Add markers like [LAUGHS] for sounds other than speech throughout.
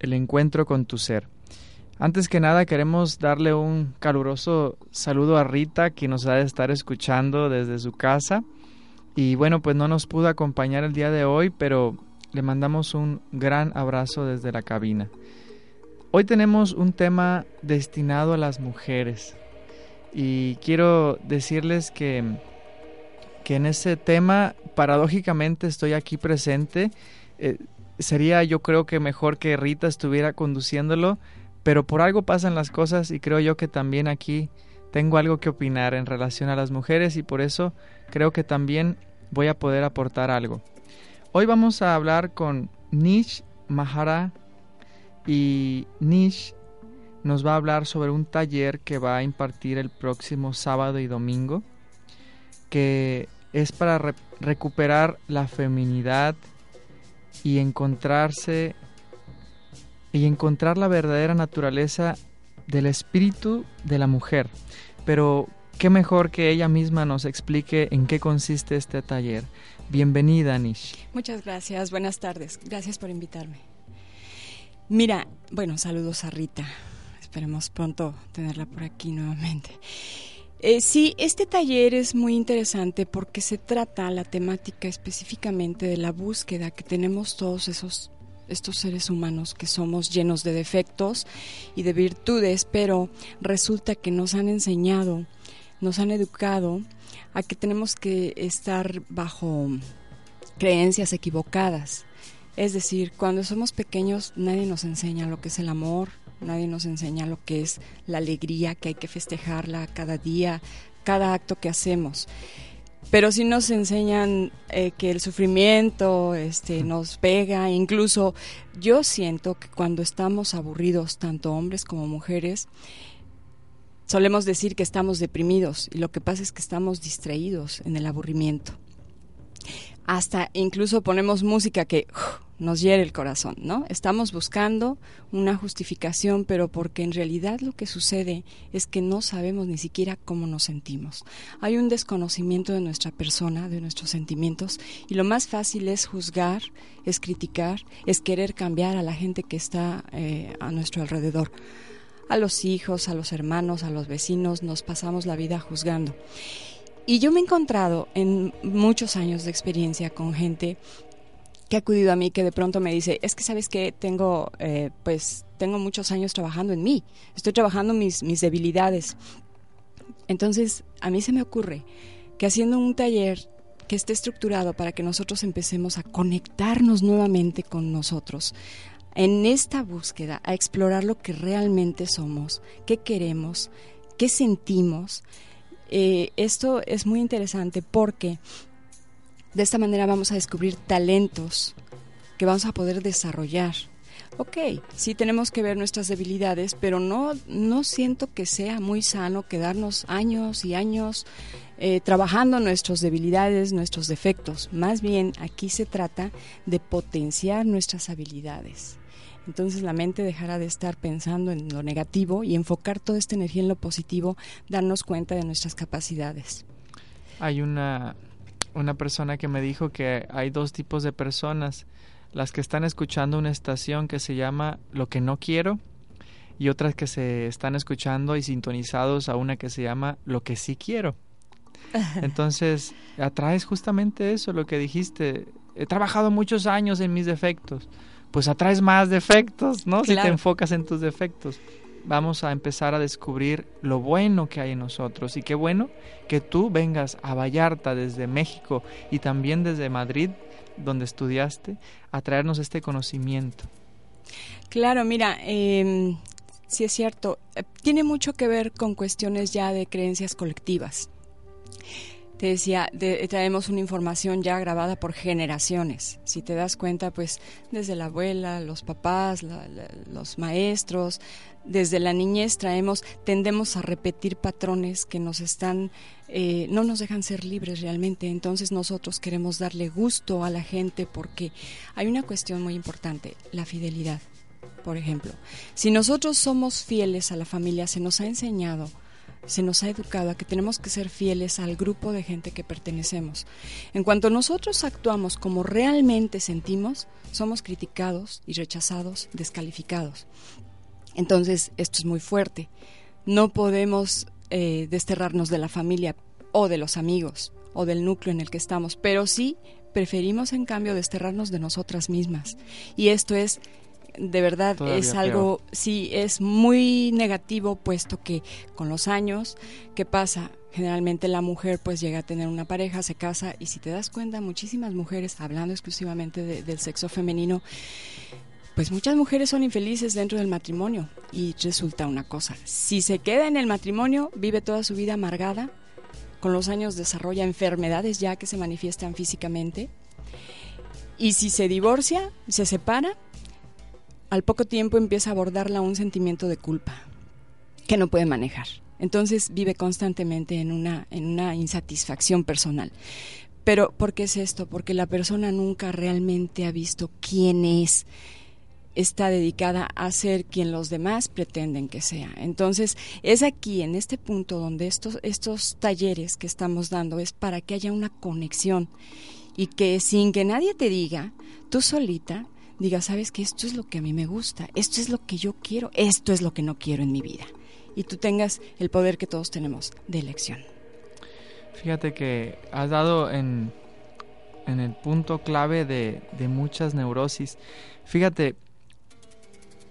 el encuentro con tu ser. Antes que nada queremos darle un caluroso saludo a Rita que nos ha de estar escuchando desde su casa. Y bueno, pues no nos pudo acompañar el día de hoy, pero le mandamos un gran abrazo desde la cabina. Hoy tenemos un tema destinado a las mujeres y quiero decirles que, que en ese tema paradójicamente estoy aquí presente. Eh, sería yo creo que mejor que Rita estuviera conduciéndolo, pero por algo pasan las cosas y creo yo que también aquí tengo algo que opinar en relación a las mujeres y por eso creo que también voy a poder aportar algo. Hoy vamos a hablar con Nish Mahara y Nish nos va a hablar sobre un taller que va a impartir el próximo sábado y domingo que es para recuperar la feminidad y encontrarse y encontrar la verdadera naturaleza del espíritu de la mujer. Pero qué mejor que ella misma nos explique en qué consiste este taller. Bienvenida, Nish. Muchas gracias, buenas tardes. Gracias por invitarme. Mira, bueno, saludos a Rita. Esperemos pronto tenerla por aquí nuevamente. Eh, sí, este taller es muy interesante porque se trata la temática específicamente de la búsqueda que tenemos todos esos estos seres humanos que somos llenos de defectos y de virtudes, pero resulta que nos han enseñado, nos han educado a que tenemos que estar bajo creencias equivocadas. Es decir, cuando somos pequeños nadie nos enseña lo que es el amor, nadie nos enseña lo que es la alegría, que hay que festejarla cada día, cada acto que hacemos. Pero sí nos enseñan eh, que el sufrimiento este, nos pega, incluso yo siento que cuando estamos aburridos, tanto hombres como mujeres, solemos decir que estamos deprimidos y lo que pasa es que estamos distraídos en el aburrimiento. Hasta incluso ponemos música que nos hiere el corazón, ¿no? Estamos buscando una justificación, pero porque en realidad lo que sucede es que no sabemos ni siquiera cómo nos sentimos. Hay un desconocimiento de nuestra persona, de nuestros sentimientos, y lo más fácil es juzgar, es criticar, es querer cambiar a la gente que está eh, a nuestro alrededor. A los hijos, a los hermanos, a los vecinos, nos pasamos la vida juzgando. Y yo me he encontrado en muchos años de experiencia con gente que ha acudido a mí que de pronto me dice, es que sabes que tengo, eh, pues, tengo muchos años trabajando en mí, estoy trabajando mis, mis debilidades. Entonces, a mí se me ocurre que haciendo un taller que esté estructurado para que nosotros empecemos a conectarnos nuevamente con nosotros, en esta búsqueda, a explorar lo que realmente somos, qué queremos, qué sentimos. Eh, esto es muy interesante porque de esta manera vamos a descubrir talentos que vamos a poder desarrollar. Ok, sí tenemos que ver nuestras debilidades, pero no, no siento que sea muy sano quedarnos años y años eh, trabajando nuestras debilidades, nuestros defectos. Más bien aquí se trata de potenciar nuestras habilidades. Entonces la mente dejará de estar pensando en lo negativo y enfocar toda esta energía en lo positivo, darnos cuenta de nuestras capacidades. Hay una una persona que me dijo que hay dos tipos de personas, las que están escuchando una estación que se llama Lo que no quiero y otras que se están escuchando y sintonizados a una que se llama Lo que sí quiero. [LAUGHS] Entonces, atraes justamente eso, lo que dijiste. He trabajado muchos años en mis defectos. Pues atraes más defectos, ¿no? Si te enfocas en tus defectos vamos a empezar a descubrir lo bueno que hay en nosotros. Y qué bueno que tú vengas a Vallarta desde México y también desde Madrid, donde estudiaste, a traernos este conocimiento. Claro, mira, eh, sí es cierto, eh, tiene mucho que ver con cuestiones ya de creencias colectivas. te decía, traemos una información ya grabada por generaciones. Si te das cuenta, pues desde la abuela, los papás, los maestros, desde la niñez traemos, tendemos a repetir patrones que nos están, eh, no nos dejan ser libres realmente. Entonces nosotros queremos darle gusto a la gente porque hay una cuestión muy importante, la fidelidad. Por ejemplo, si nosotros somos fieles a la familia, se nos ha enseñado se nos ha educado a que tenemos que ser fieles al grupo de gente que pertenecemos. En cuanto nosotros actuamos como realmente sentimos, somos criticados y rechazados, descalificados. Entonces, esto es muy fuerte. No podemos eh, desterrarnos de la familia o de los amigos o del núcleo en el que estamos, pero sí preferimos en cambio desterrarnos de nosotras mismas. Y esto es de verdad es algo, sí, es muy negativo, puesto que con los años, ¿qué pasa? Generalmente la mujer pues llega a tener una pareja, se casa y si te das cuenta, muchísimas mujeres, hablando exclusivamente del sexo femenino, pues muchas mujeres son infelices dentro del matrimonio y resulta una cosa, si se queda en el matrimonio, vive toda su vida amargada, con los años desarrolla enfermedades ya que se manifiestan físicamente y si se divorcia, se separa, al poco tiempo empieza a abordarla un sentimiento de culpa que no puede manejar. Entonces vive constantemente en una, en una insatisfacción personal. Pero ¿por qué es esto? Porque la persona nunca realmente ha visto quién es está dedicada a ser quien los demás pretenden que sea. Entonces, es aquí, en este punto, donde estos, estos talleres que estamos dando es para que haya una conexión y que sin que nadie te diga, tú solita, digas, sabes que esto es lo que a mí me gusta, esto es lo que yo quiero, esto es lo que no quiero en mi vida. Y tú tengas el poder que todos tenemos de elección. Fíjate que has dado en, en el punto clave de, de muchas neurosis. Fíjate,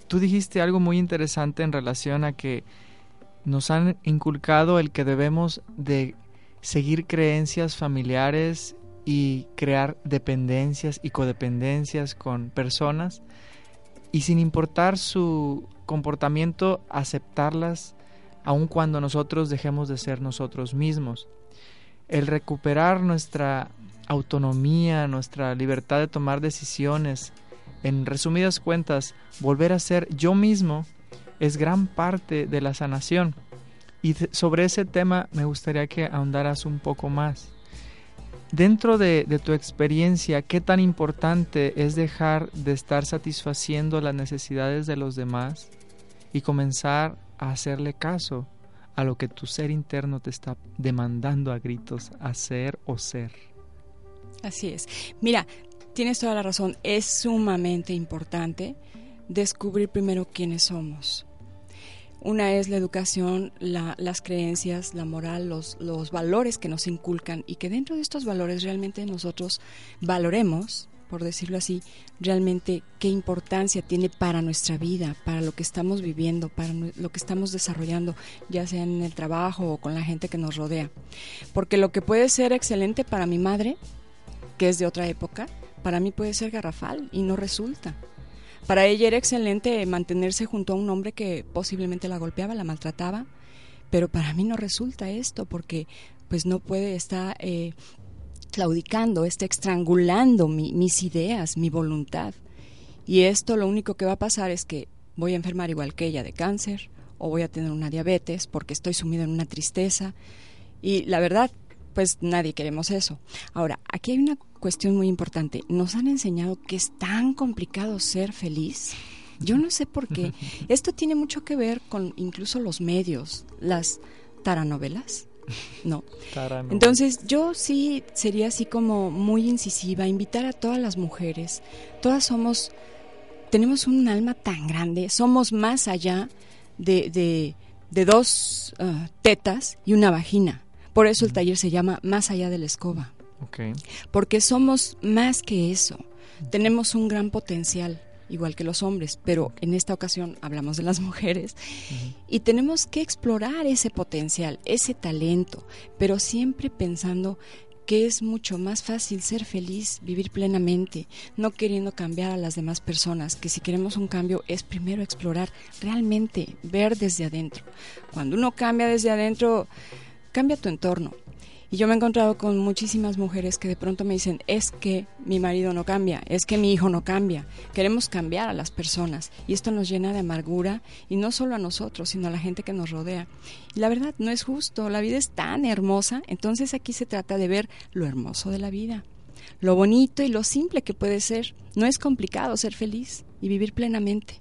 tú dijiste algo muy interesante en relación a que nos han inculcado el que debemos de seguir creencias familiares y crear dependencias y codependencias con personas y sin importar su comportamiento aceptarlas aun cuando nosotros dejemos de ser nosotros mismos. El recuperar nuestra autonomía, nuestra libertad de tomar decisiones, en resumidas cuentas, volver a ser yo mismo es gran parte de la sanación. Y sobre ese tema me gustaría que ahondaras un poco más. Dentro de, tu experiencia, ¿qué tan importante es dejar de estar satisfaciendo las necesidades de los demás y comenzar a hacerle caso a lo que tu ser interno te está demandando a gritos hacer o ser? Así es. Mira, tienes toda la razón, es sumamente importante descubrir primero quiénes somos. Una es la educación, las creencias, la moral, los, los valores que nos inculcan y que dentro de estos valores realmente nosotros valoremos, por decirlo así, realmente qué importancia tiene para nuestra vida, para lo que estamos viviendo, para lo que estamos desarrollando, ya sea en el trabajo o con la gente que nos rodea. Porque lo que puede ser excelente para mi madre, que es de otra época, para mí puede ser garrafal y no resulta. Para ella era excelente mantenerse junto a un hombre que posiblemente la golpeaba, la maltrataba, pero para mí no resulta esto porque pues no puede estar eh, claudicando, está estrangulando mis ideas, mi voluntad. Y esto lo único que va a pasar es que voy a enfermar igual que ella de cáncer o voy a tener una diabetes porque estoy sumido en una tristeza. Y la verdad, pues nadie queremos eso. Ahora, aquí hay una cuestión muy importante. Nos han enseñado que es tan complicado ser feliz. Yo no sé por qué. [LAUGHS] Esto tiene mucho que ver con incluso los medios, las taranovelas. No. Entonces yo sí sería así como muy incisiva, invitar a todas las mujeres. Todas somos, tenemos un alma tan grande, somos más allá de, de, de dos uh, tetas y una vagina. Por eso el taller se llama Más allá de la escoba. Porque somos más que eso. Tenemos un gran potencial, igual que los hombres, pero en esta ocasión hablamos de las [LAUGHS] mujeres. Y tenemos que explorar ese potencial, ese talento, pero siempre pensando que es mucho más fácil ser feliz, vivir plenamente, no queriendo cambiar a las demás personas, que si queremos un cambio es primero explorar, realmente ver desde adentro. Cuando uno cambia desde adentro, cambia tu entorno, Y yo me he encontrado con muchísimas mujeres que de pronto me dicen, es que mi marido no cambia, es que mi hijo no cambia. Queremos cambiar a las personas y esto nos llena de amargura y no solo a nosotros, sino a la gente que nos rodea. Y la verdad no es justo, la vida es tan hermosa, entonces aquí se trata de ver lo hermoso de la vida, lo bonito y lo simple que puede ser. No es complicado ser feliz y vivir plenamente.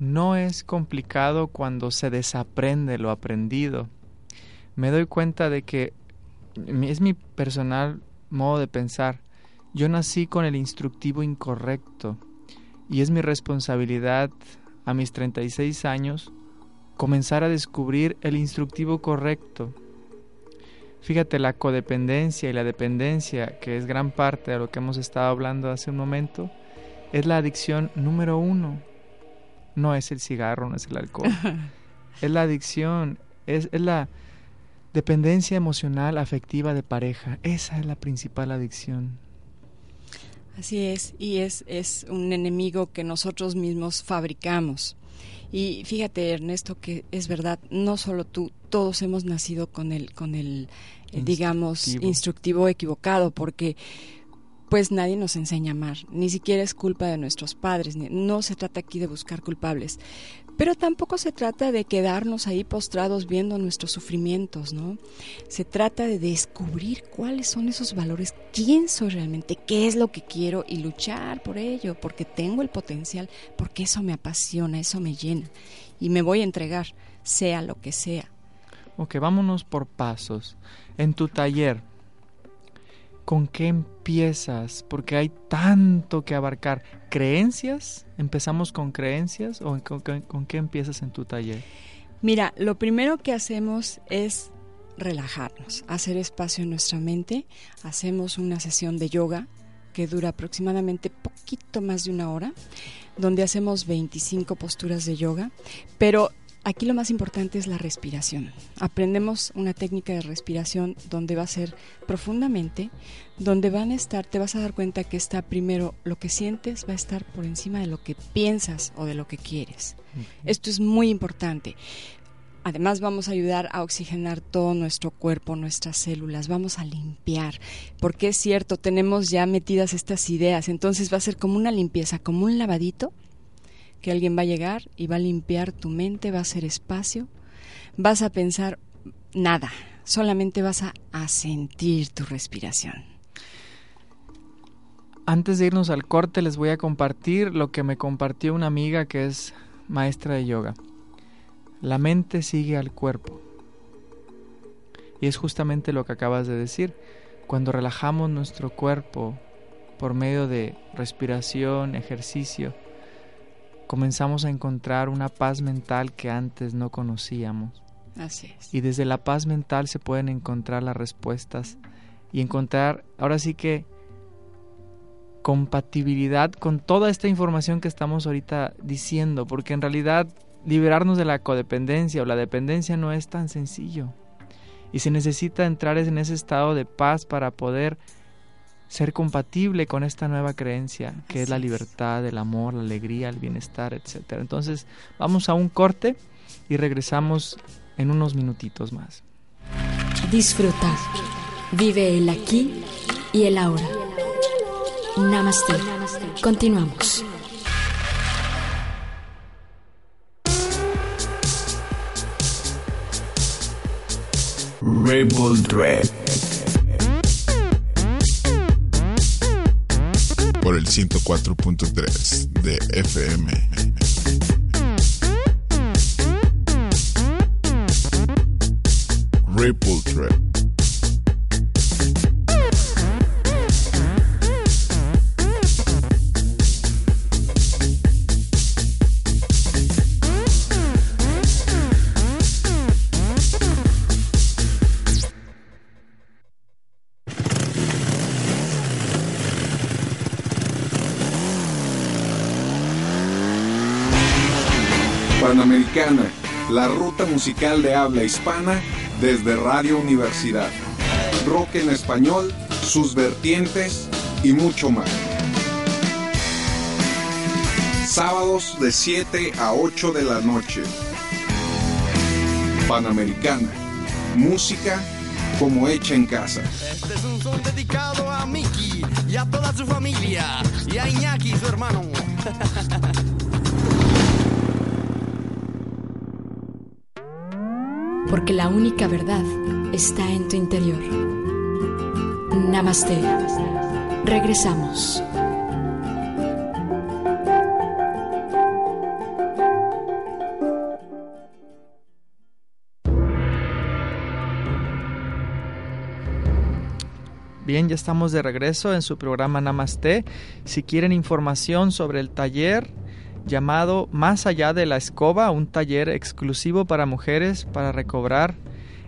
No es complicado cuando se desaprende lo aprendido. Me doy cuenta de que es mi personal modo de pensar. Yo nací con el instructivo incorrecto y es mi responsabilidad a mis 36 años comenzar a descubrir el instructivo correcto. Fíjate, la codependencia y la dependencia, que es gran parte de lo que hemos estado hablando hace un momento, es la adicción número uno no es el cigarro, no es el alcohol. [LAUGHS] es la adicción, es, la dependencia emocional, afectiva de pareja. Esa es la principal adicción. Así es, y es, es un enemigo que nosotros mismos fabricamos. Y fíjate, Ernesto, que es verdad, no solo tú, todos hemos nacido con el, con el eh, digamos, instructivo equivocado, porque pues nadie nos enseña a amar, ni siquiera es culpa de nuestros padres, no se trata aquí de buscar culpables, pero tampoco se trata de quedarnos ahí postrados viendo nuestros sufrimientos, ¿no? Se trata de descubrir cuáles son esos valores, quién soy realmente, qué es lo que quiero y luchar por ello, porque tengo el potencial, porque eso me apasiona, eso me llena y me voy a entregar, sea lo que sea. Ok, vámonos por pasos. En tu taller, ¿con qué empiezas? Porque hay tanto que abarcar. ¿Creencias? ¿Empezamos con creencias o con, qué empiezas en tu taller? Mira, lo primero que hacemos es relajarnos, hacer espacio en nuestra mente. Hacemos una sesión de yoga que dura aproximadamente poquito más de una hora, donde hacemos 25 posturas de yoga, pero Aquí lo más importante es la respiración. Aprendemos una técnica de respiración donde va a ser profundamente, donde van a estar, te vas a dar cuenta que está primero lo que sientes, va a estar por encima de lo que piensas o de lo que quieres. Esto es muy importante. Además vamos a ayudar a oxigenar todo nuestro cuerpo, nuestras células, vamos a limpiar, porque es cierto, tenemos ya metidas estas ideas, entonces va a ser como una limpieza, como un lavadito que alguien va a llegar y va a limpiar tu mente, va a hacer espacio, vas a pensar nada, solamente vas a, sentir tu respiración. Antes de irnos al corte les voy a compartir lo que me compartió una amiga que es maestra de yoga. La mente sigue al cuerpo. Y es justamente lo que acabas de decir. Cuando relajamos nuestro cuerpo por medio de respiración, ejercicio, comenzamos a encontrar una paz mental que antes no conocíamos. Así es. Y desde la paz mental se pueden encontrar las respuestas y encontrar, ahora sí que, compatibilidad con toda esta información que estamos ahorita diciendo, porque en realidad liberarnos de la codependencia o la dependencia no es tan sencillo. Y se necesita entrar en ese estado de paz para poder ser compatible con esta nueva creencia que es la libertad, el amor, la alegría, el bienestar, etc. Entonces vamos a un corte y regresamos en unos minutitos más. Disfruta. Vive el aquí y el ahora. Namaste. Continuamos. Rebel por el 104.3 de FM. Ripple Trip. La ruta musical de habla hispana desde Radio Universidad. Rock en español, sus vertientes y mucho más. Sábados de 7 a 8 de la noche. Panamericana. Música como hecha en casa. Este es un son dedicado a Miki y a toda su familia y a Iñaki, su hermano. [LAUGHS] Porque la única verdad está en tu interior. Namaste. Regresamos. Bien, ya estamos de regreso en su programa Namaste. Si quieren información sobre el taller llamado Más allá de la escoba, un taller exclusivo para mujeres para recobrar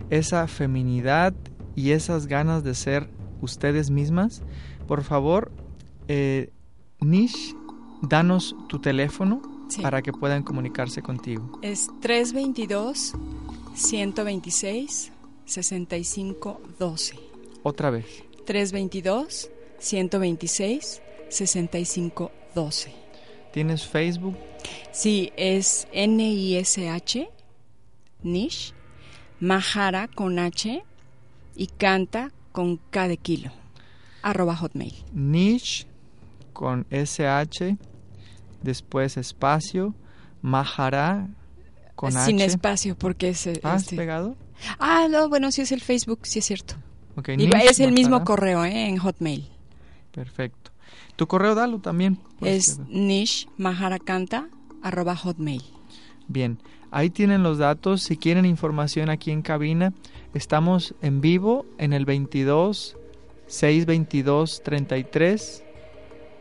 esa feminidad y esas ganas de ser ustedes mismas, por favor, eh, Nish, danos tu teléfono Sí. para que puedan comunicarse contigo. Es 322 126 6512. Otra vez. 322 126 6512. ¿Tienes Facebook? Sí, es N-I-S-H, Nish, Mahara con H y canta con K de kilo, arroba hotmail. Nish con SH, después espacio, Mahara con Sin H. espacio, porque es... ¿Has este- pegado? Ah, no, bueno, sí es el Facebook, sí es cierto. Ok, Y Nish es el mismo correo, ¿eh? En hotmail. Perfecto. Tu correo dalo también. Es izquierda. Nish Mahara canta, arroba hotmail. Bien, ahí tienen los datos. Si quieren información aquí en cabina, estamos en vivo en el 22 622 33,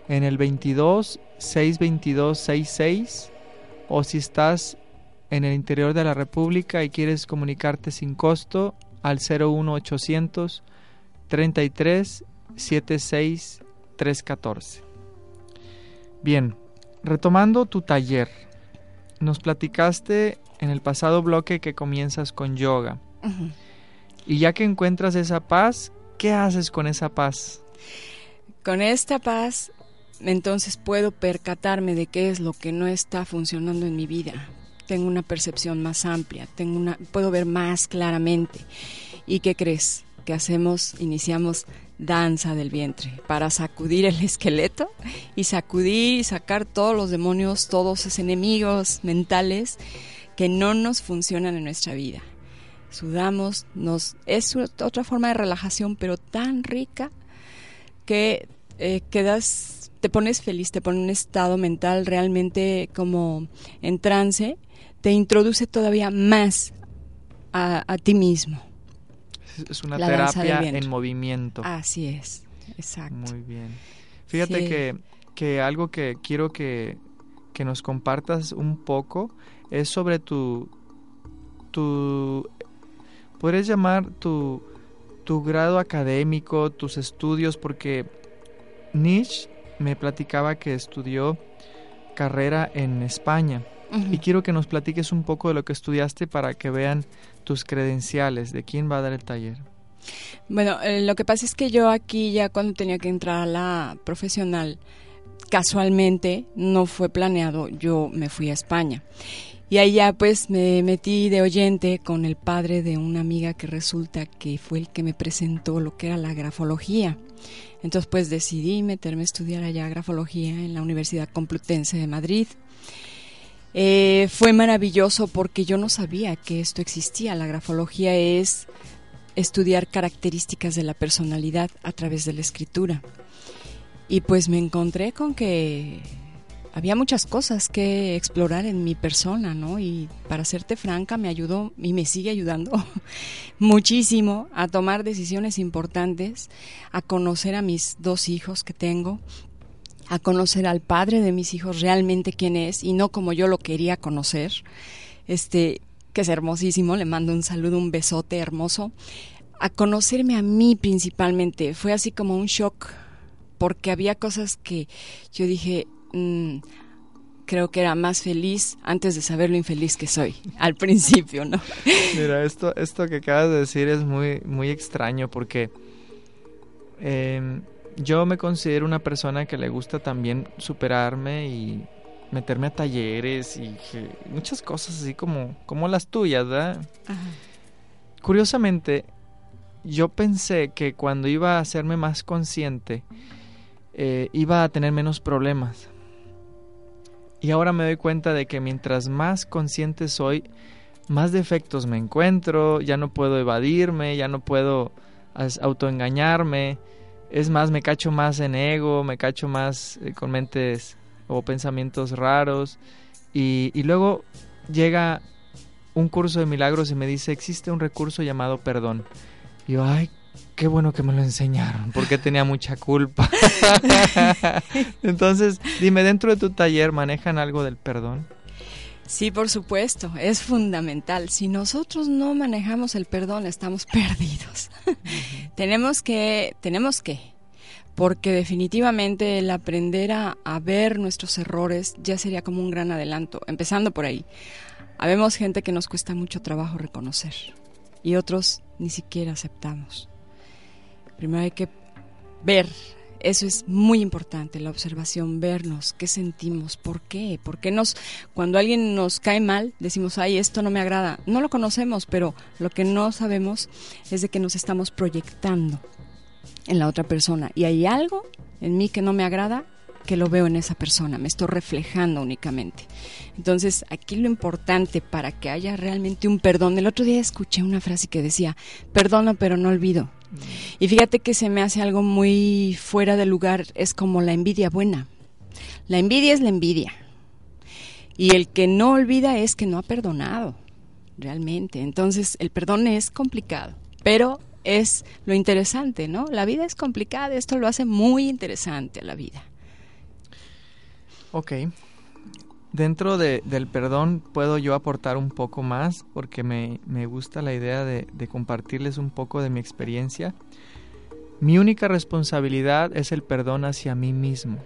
en el 22 622 66, o si estás en el interior de la República y quieres comunicarte sin costo al 01800 33 76 314. Bien, retomando tu taller, nos platicaste en el pasado bloque que comienzas con yoga. Y ya que encuentras esa paz, ¿qué haces con esa paz? Con esta paz, entonces puedo percatarme de qué es lo que no está funcionando en mi vida. Tengo una percepción más amplia, tengo una, puedo ver más claramente. ¿Y qué crees? Que hacemos, iniciamos danza del vientre para sacudir el [LAUGHS] esqueleto y sacudir y sacar todos los demonios, todos esos enemigos mentales que no nos funcionan en nuestra vida. Sudamos, nos es otra forma de relajación, pero tan rica que eh, quedas, te pones feliz, te pone un estado mental realmente como en trance, te introduce todavía más a ti mismo. Es- una La terapia en movimiento. Así es, exacto. Muy bien. Fíjate Sí. que, que algo que quiero que, que nos compartas un poco es sobre tu, tu podrías llamar tu, tu grado académico, tus estudios, porque Nish me platicaba que estudió carrera en España. Y quiero que nos platiques un poco de lo que estudiaste para que vean tus credenciales, de quién va a dar el taller. Bueno, eh, lo que pasa es que yo aquí ya cuando tenía que entrar a la profesional, casualmente no fue planeado, yo me fui a España. Y ya pues me metí de oyente con el padre de una amiga que resulta que fue el que me presentó lo que era la grafología. Entonces pues decidí meterme a estudiar allá grafología en la Universidad Complutense de Madrid. Eh, fue maravilloso porque yo no sabía que esto existía. La grafología es estudiar características de la personalidad a través de la escritura. Y pues me encontré con que había muchas cosas que explorar en mi persona, ¿no? Y para serte franca, me ayudó y me sigue ayudando [LAUGHS] muchísimo a tomar decisiones importantes, a conocer a mis dos hijos que tengo, a conocer al padre de mis hijos realmente quién es y no como yo lo quería conocer. Este, que es hermosísimo, le mando un saludo, un besote hermoso. A conocerme a mí principalmente, fue así como un shock, porque había cosas que yo dije, mm, creo que era más feliz antes de saber lo infeliz que soy, al [LAUGHS] principio, ¿no? Mira, esto, esto que acabas de decir es muy, muy extraño porque em, yo me considero una persona que le gusta también superarme y meterme a talleres y muchas cosas así como, como las tuyas, ¿verdad? Curiosamente, yo pensé que cuando iba a hacerme más consciente, eh, iba a tener menos problemas. Y ahora me doy cuenta de que mientras más consciente soy, más defectos me encuentro, ya no puedo evadirme, ya no puedo autoengañarme. Es más, me cacho más en ego, me cacho más eh, con mentes o pensamientos raros. Y, y luego llega un curso de milagros y me dice, existe un recurso llamado perdón. Y yo, ay, qué bueno que me lo enseñaron, porque tenía mucha culpa. [LAUGHS] [LAUGHS] Entonces, dime, dentro de tu taller, ¿manejan algo del perdón? Sí, por supuesto, es fundamental. Si nosotros no manejamos el perdón, estamos [LAUGHS] perdidos. tenemos que, tenemos que, porque definitivamente el aprender a, a, ver nuestros errores ya sería como un gran adelanto, empezando por ahí. Habemos gente que nos cuesta mucho trabajo reconocer y otros ni siquiera aceptamos. Primero hay que ver, eso es muy importante, la observación, vernos, qué sentimos, por qué, por qué nos, cuando alguien nos cae mal, decimos, ay, esto no me agrada. No lo conocemos, pero lo que no sabemos es de que nos estamos proyectando en la otra persona. Y hay algo en mí que no me agrada, que lo veo en esa persona, me estoy reflejando únicamente. Entonces, aquí lo importante para que haya realmente un perdón, el otro día escuché una frase que decía, perdono pero no olvido. Y fíjate que se me hace algo muy fuera de lugar, es como la envidia buena. La envidia es la envidia. Y el que no olvida es que no ha perdonado, realmente. Entonces, el perdón es complicado, pero es lo interesante, ¿no? La vida es complicada, esto lo hace muy interesante a la vida. Ok. Dentro de, del perdón puedo yo aportar un poco más porque me, gusta la idea de, de compartirles un poco de mi experiencia. Mi única responsabilidad es el perdón hacia mí mismo.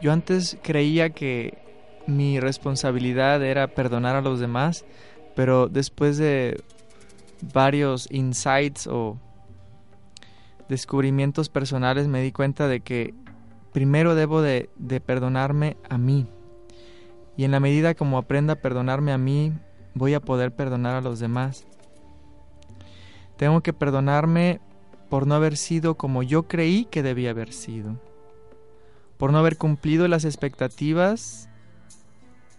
Yo antes creía que mi responsabilidad era perdonar a los demás, pero después de varios insights o descubrimientos personales me di cuenta de que primero debo de, perdonarme a mí. Y en la medida como aprenda a perdonarme a mí, voy a poder perdonar a los demás. Tengo que perdonarme por no haber sido como yo creí que debía haber sido. Por no haber cumplido las expectativas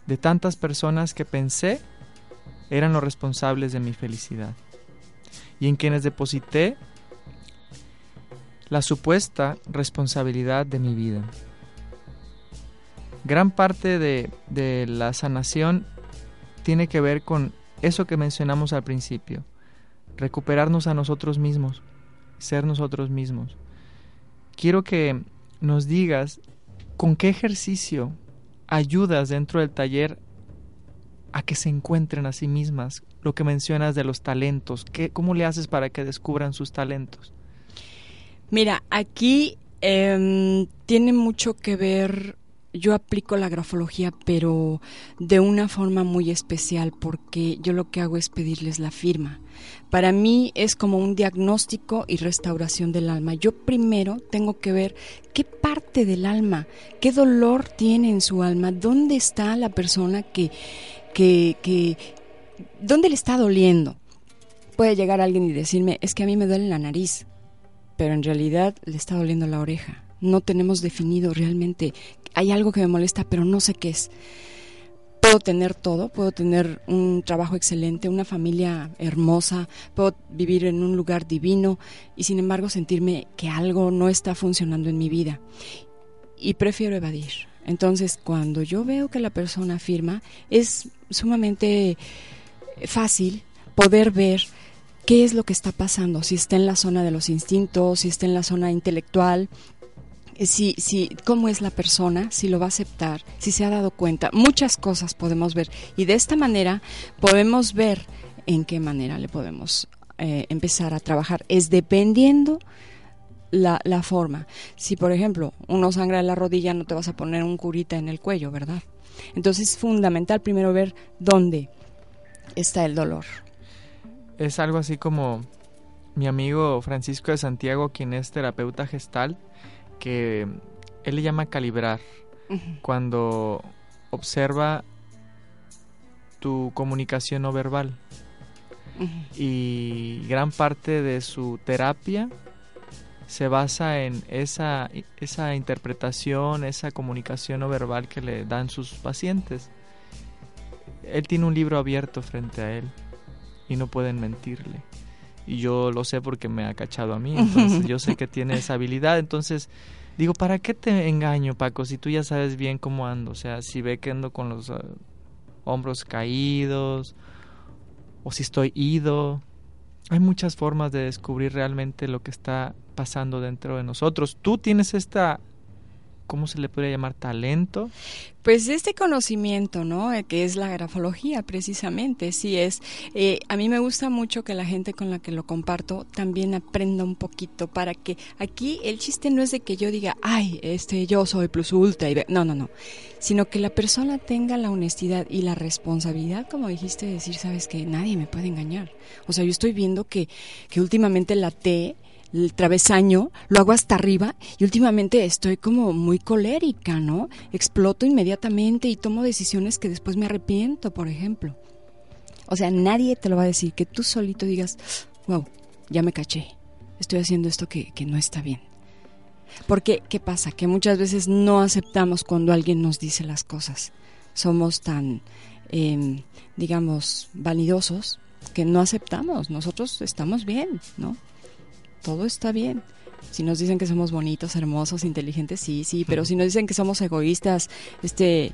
de tantas personas que pensé eran los responsables de mi felicidad. Y en quienes deposité la supuesta responsabilidad de mi vida. Gran parte de, la sanación tiene que ver con eso que mencionamos al principio, recuperarnos a nosotros mismos, ser nosotros mismos. Quiero que nos digas con qué ejercicio ayudas dentro del taller a que se encuentren a sí mismas, lo que mencionas de los talentos, ¿qué, ¿cómo le haces para que descubran sus talentos? Mira, aquí em, tiene mucho que ver, yo aplico la grafología, pero de una forma muy especial, porque yo lo que hago es pedirles la firma. Para mí es como un diagnóstico y restauración del alma. Yo primero tengo que ver qué parte del alma, qué dolor tiene en su alma, dónde está la persona que, que, que, dónde le está doliendo. Puede llegar alguien y decirme, es que a mí me duele la nariz pero en realidad le está doliendo la oreja. No tenemos definido realmente, hay algo que me molesta, pero no sé qué es. Puedo tener todo, puedo tener un trabajo excelente, una familia hermosa, puedo vivir en un lugar divino y sin embargo sentirme que algo no está funcionando en mi vida. Y prefiero evadir. Entonces, cuando yo veo que la persona afirma, es sumamente fácil poder ver qué es lo que está pasando, si está en la zona de los instintos, si está en la zona intelectual, eh, si, si, cómo es la persona, si lo va a aceptar, si se ha dado cuenta. Muchas cosas podemos ver y de esta manera podemos ver en qué manera le podemos eh, empezar a trabajar. Es dependiendo la, la, forma. Si, por ejemplo, uno sangra en la rodilla, no te vas a poner un curita en el cuello, ¿verdad? Entonces es fundamental primero ver dónde está el dolor es algo así como mi amigo Francisco de Santiago, quien es terapeuta gestal, que él le llama calibrar. Cuando observa tu comunicación no verbal. y gran parte de su terapia se basa en esa, esa interpretación, esa comunicación no verbal que le dan sus pacientes. Él tiene un libro abierto frente a él y no pueden mentirle. Y yo lo sé porque me ha cachado a mí, entonces yo sé que tiene esa habilidad, entonces digo, ¿para qué te engaño, Paco? Si tú ya sabes bien cómo ando, o sea, si ve que ando con los ah, hombros caídos, o si estoy ido. Hay muchas formas de descubrir realmente lo que está pasando dentro de nosotros. Tú tienes esta ¿cómo se le podría llamar? Talento. Pues este conocimiento, ¿no? Eh, que es la grafología, precisamente, sí es. Eh, a mí me gusta mucho que la gente con la que lo comparto también aprenda un poquito para que aquí el chiste no es de que yo diga, ay, este, yo soy plus ultra, y no, no, no, sino que la persona tenga la honestidad y la responsabilidad, como dijiste, de decir, sabes que nadie me puede engañar. O sea, yo estoy viendo que, que últimamente la T el travesaño, lo hago hasta arriba y últimamente estoy como muy colérica, ¿no? Exploto inmediatamente y tomo decisiones que después me arrepiento, por ejemplo. O sea, nadie te lo va a decir, que tú solito digas, wow, ya me caché, estoy haciendo esto que, que no está bien. Porque, ¿qué pasa? Que muchas veces no aceptamos cuando alguien nos dice las cosas. Somos tan, em, digamos, vanidosos que no aceptamos. Nosotros estamos bien, ¿no? Todo está bien. Si nos dicen que somos bonitos, hermosos, inteligentes, sí, sí, pero si nos dicen que somos egoístas, este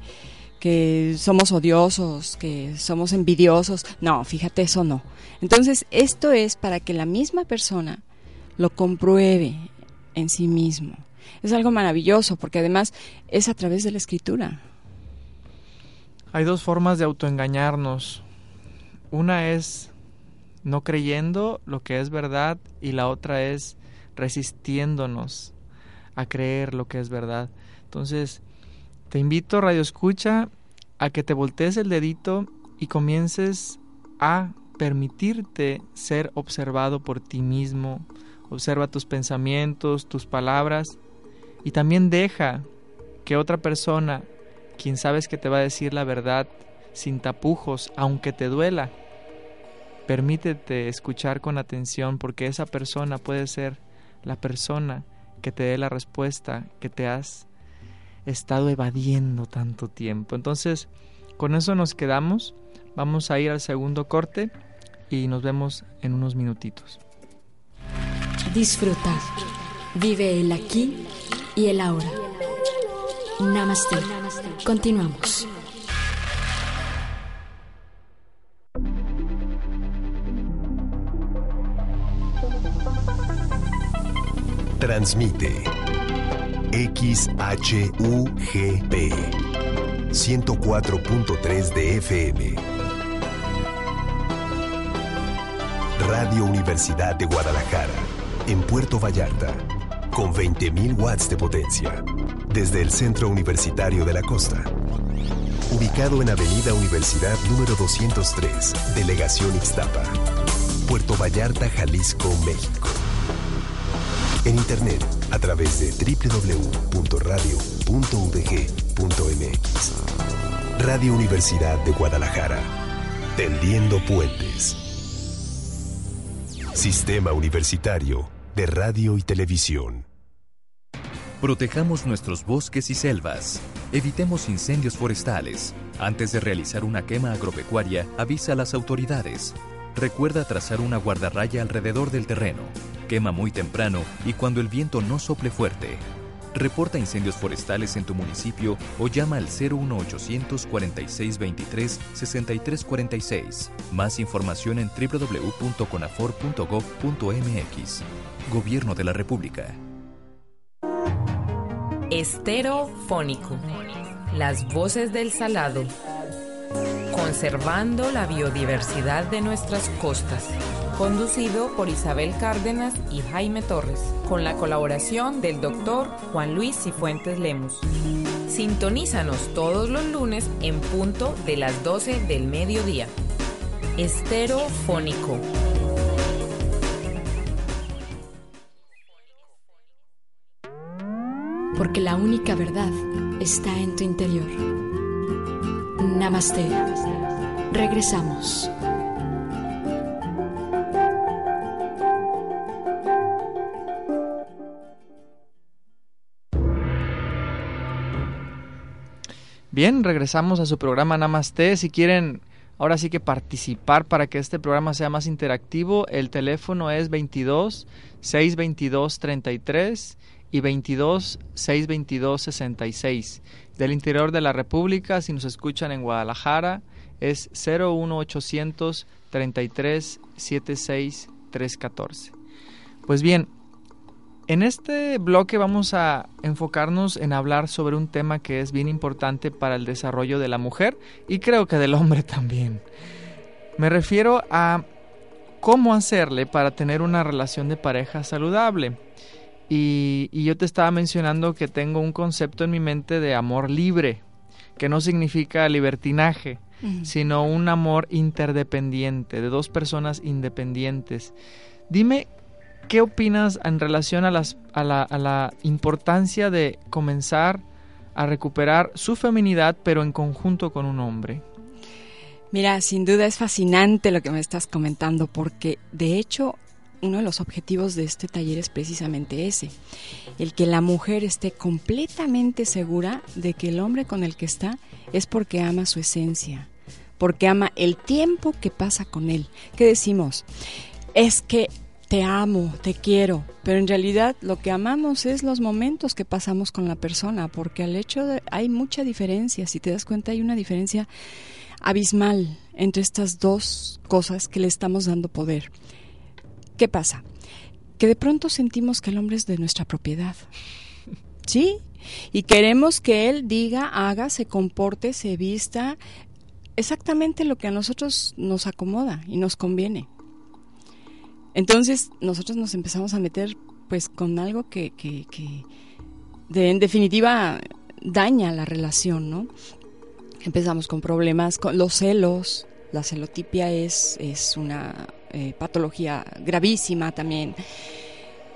que somos odiosos, que somos envidiosos, no, fíjate, eso no. Entonces, esto es para que la misma persona lo compruebe en sí mismo. Es algo maravilloso porque además es a través de la escritura. Hay dos formas de autoengañarnos. Una es no creyendo lo que es verdad y la otra es resistiéndonos a creer lo que es verdad. Entonces, te invito, Radio Escucha, a que te voltees el dedito y comiences a permitirte ser observado por ti mismo. Observa tus pensamientos, tus palabras y también deja que otra persona, quien sabes que te va a decir la verdad sin tapujos, aunque te duela, Permítete escuchar con atención porque esa persona puede ser la persona que te dé la respuesta que te has estado evadiendo tanto tiempo. Entonces, con eso nos quedamos. Vamos a ir al segundo corte y nos vemos en unos minutitos. Disfruta. Vive el aquí y el ahora. Namaste. Continuamos. Transmite XHUGP 104.3 de FM. Radio Universidad de Guadalajara, en Puerto Vallarta, con 20.000 watts de potencia, desde el Centro Universitario de la Costa. Ubicado en Avenida Universidad número 203, Delegación Ixtapa, Puerto Vallarta, Jalisco, México en internet a través de www.radio.udg.mx. Radio Universidad de Guadalajara. Tendiendo puentes. Sistema Universitario de Radio y Televisión. Protejamos nuestros bosques y selvas. Evitemos incendios forestales. Antes de realizar una quema agropecuaria, avisa a las autoridades. Recuerda trazar una guardarraya alrededor del terreno Quema muy temprano y cuando el viento no sople fuerte. Reporta incendios forestales en tu municipio o llama al 01800 4623 6346. Más información en www.conafor.gov.mx. Gobierno de la República. Esterofónico. Las voces del salado. Conservando la biodiversidad de nuestras costas conducido por Isabel Cárdenas y Jaime Torres, con la colaboración del doctor Juan Luis Cifuentes Lemus. Sintonízanos todos los lunes en punto de las 12 del mediodía. Esterofónico. Porque la única verdad está en tu interior. Namaste. Regresamos. Bien, regresamos a su programa Namaste. Si quieren ahora sí que participar para que este programa sea más interactivo, el teléfono es 22 622 33 y 22 622 66. Del interior de la República, si nos escuchan en Guadalajara, es 01800 33 76 314. Pues bien, en este bloque vamos a enfocarnos en hablar sobre un tema que es bien importante para el desarrollo de la mujer y creo que del hombre también. Me refiero a cómo hacerle para tener una relación de pareja saludable. Y, yo te estaba mencionando que tengo un concepto en mi mente de amor libre, que no significa libertinaje, sino un amor interdependiente, de dos personas independientes. Dime ¿Qué opinas en relación a, la, la importancia de comenzar a recuperar su feminidad, pero en conjunto con un hombre? Mira, sin duda es fascinante lo que me estás comentando, porque de hecho uno de los objetivos de este taller es precisamente ese, el que la mujer esté completamente segura de que el hombre con el que está es porque ama su esencia, porque ama el tiempo que pasa con él. ¿Qué decimos? Es que te amo, te quiero, pero en realidad lo que amamos es los momentos que pasamos con la persona, porque al hecho de hay mucha diferencia, si te das cuenta hay una diferencia abismal entre estas dos cosas que le estamos dando poder. ¿Qué pasa? Que de pronto sentimos que el hombre es de nuestra propiedad. [LAUGHS] ¿Sí? Y queremos que él diga, haga, se comporte, se vista exactamente lo que a nosotros nos acomoda y nos conviene. Entonces nosotros nos empezamos a meter pues con algo que, que, de, en definitiva daña la relación, ¿no? Empezamos con problemas, con los celos, la celotipia es, es una eh, patología gravísima también